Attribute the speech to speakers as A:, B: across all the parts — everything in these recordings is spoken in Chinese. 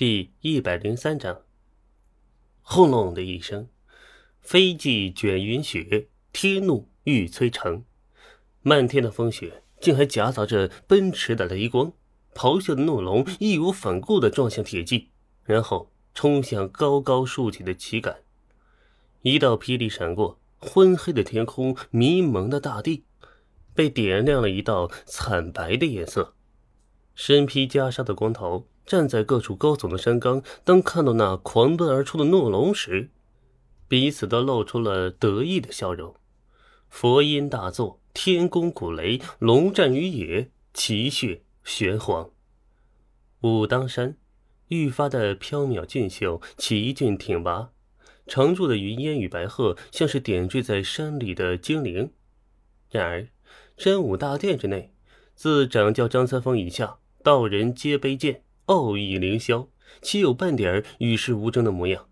A: 第一百零三章，轰隆的一声，飞骑卷云雪，天怒欲摧城。漫天的风雪竟还夹杂着奔驰的雷光，咆哮的怒龙义无反顾地撞向铁骑，然后冲向高高竖起的旗杆。一道霹雳闪过，昏黑的天空，迷蒙的大地，被点亮了一道惨白的颜色。身披袈裟的光头。站在各处高耸的山岗，当看到那狂奔而出的怒龙时，彼此都露出了得意的笑容。佛音大作，天宫鼓雷，龙战于野，奇血玄黄。武当山愈发的飘渺俊秀，奇峻挺拔。常驻的云烟与白鹤，像是点缀在山里的精灵。然而，真武大殿之内，自掌教张三丰以下，道人皆卑贱。傲意凌霄，岂有半点与世无争的模样？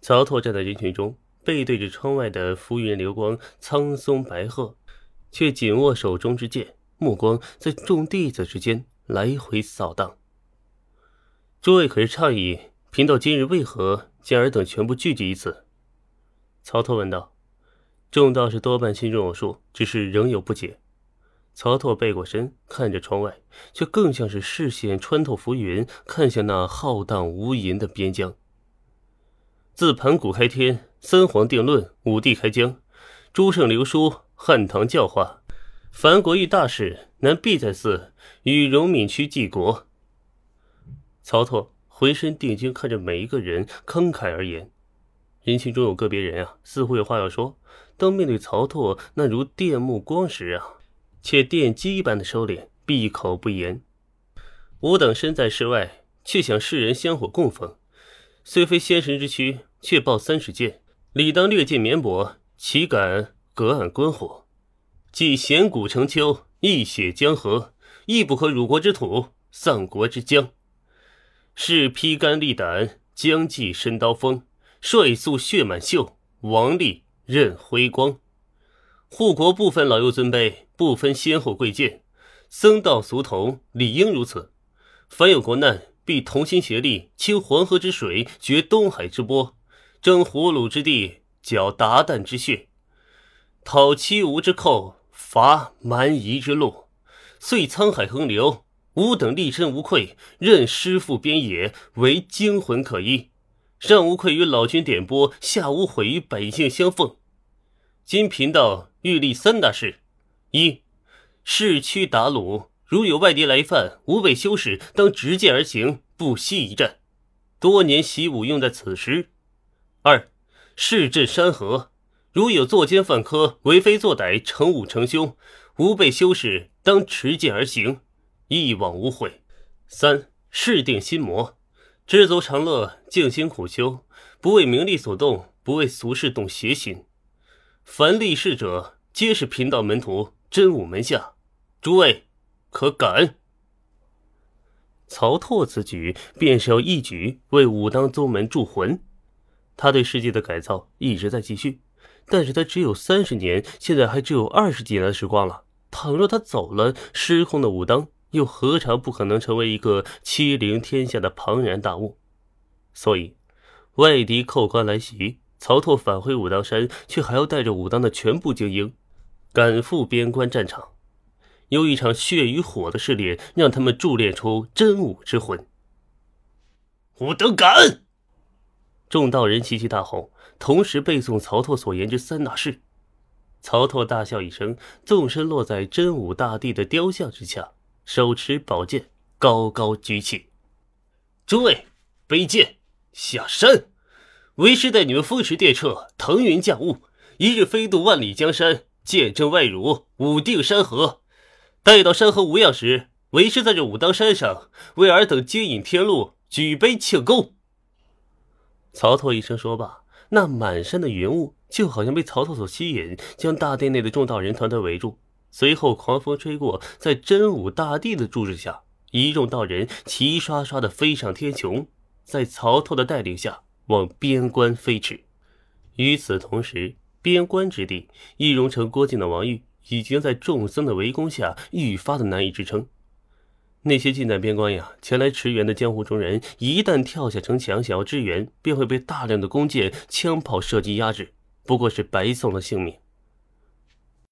A: 曹拓站在人群中，背对着窗外的浮云流光、苍松白鹤，却紧握手中之剑，目光在众弟子之间来回扫荡。诸位可是诧异贫道今日为何将尔等全部聚集于此？曹拓问道。众道士多半心中有数，只是仍有不解。曹拓背过身，看着窗外，却更像是视线穿透浮云，看向那浩荡无垠的边疆。自盘古开天，三皇定论，五帝开疆，诸圣流书，汉唐教化，凡国遇大事，难必在此与荣敏区济国。曹拓回身定睛看着每一个人，慷慨而言。人群中有个别人啊，似乎有话要说，当面对曹拓那如电目光时啊。却电击一般的收敛，闭口不言。吾等身在世外，却想世人香火供奉。虽非仙神之躯，却抱三尺剑，理当略尽绵薄，岂敢隔岸观火？既险古成丘，一血江河，亦不可辱国之土，丧国之疆。是披肝沥胆，将计身刀锋，率素血满袖，王力任辉光。护国不分老幼尊卑，不分先后贵贱，僧道俗童理应如此。凡有国难，必同心协力，清黄河之水，绝东海之波，征胡虏之地，剿鞑靼之血，讨欺吾之寇，伐蛮夷之路，遂沧海横流。吾等立身无愧，任师父边野，为精魂可依，上无愧于老君点拨，下无悔于百姓相奉。今贫道。欲立三大事：一，市区打虏，如有外敌来犯，吾辈修士当执剑而行，不惜一战。多年习武用在此时。二，市镇山河，如有作奸犯科、为非作歹、成武成凶，吾辈修士当持剑而行，一往无悔。三，事定心魔，知足常乐，静心苦修，不为名利所动，不为俗事动邪心。凡立誓者，皆是贫道门徒，真武门下。诸位可敢？曹拓此举，便是要一举为武当宗门铸魂。他对世界的改造一直在继续，但是他只有三十年，现在还只有二十几年的时光了。倘若他走了，失控的武当又何尝不可能成为一个欺凌天下的庞然大物？所以，外敌寇官来袭。曹拓返回武当山，却还要带着武当的全部精英赶赴边关战场，用一场血与火的试炼，让他们铸炼出真武之魂。
B: 吾等敢！
A: 众道人齐齐大吼，同时背诵曹拓所言之三大事。曹拓大笑一声，纵身落在真武大帝的雕像之下，手持宝剑，高高举起。
B: 诸位，背剑下山！为师带你们风驰电掣，腾云驾雾，一日飞渡万里江山，见证外辱，武定山河。待到山河无恙时，为师在这武当山上为尔等接引天路，举杯庆功。
A: 曹操一声说罢，那满山的云雾就好像被曹操所吸引，将大殿内的众道人团团围住。随后狂风吹过，在真武大帝的注视下，一众道人齐刷刷的飞上天穹，在曹操的带领下。往边关飞驰。与此同时，边关之地，易容成郭靖的王玉已经在众僧的围攻下愈发的难以支撑。那些近在边关呀，前来驰援的江湖中人，一旦跳下城墙想要支援，便会被大量的弓箭、枪炮射击压制，不过是白送了性命。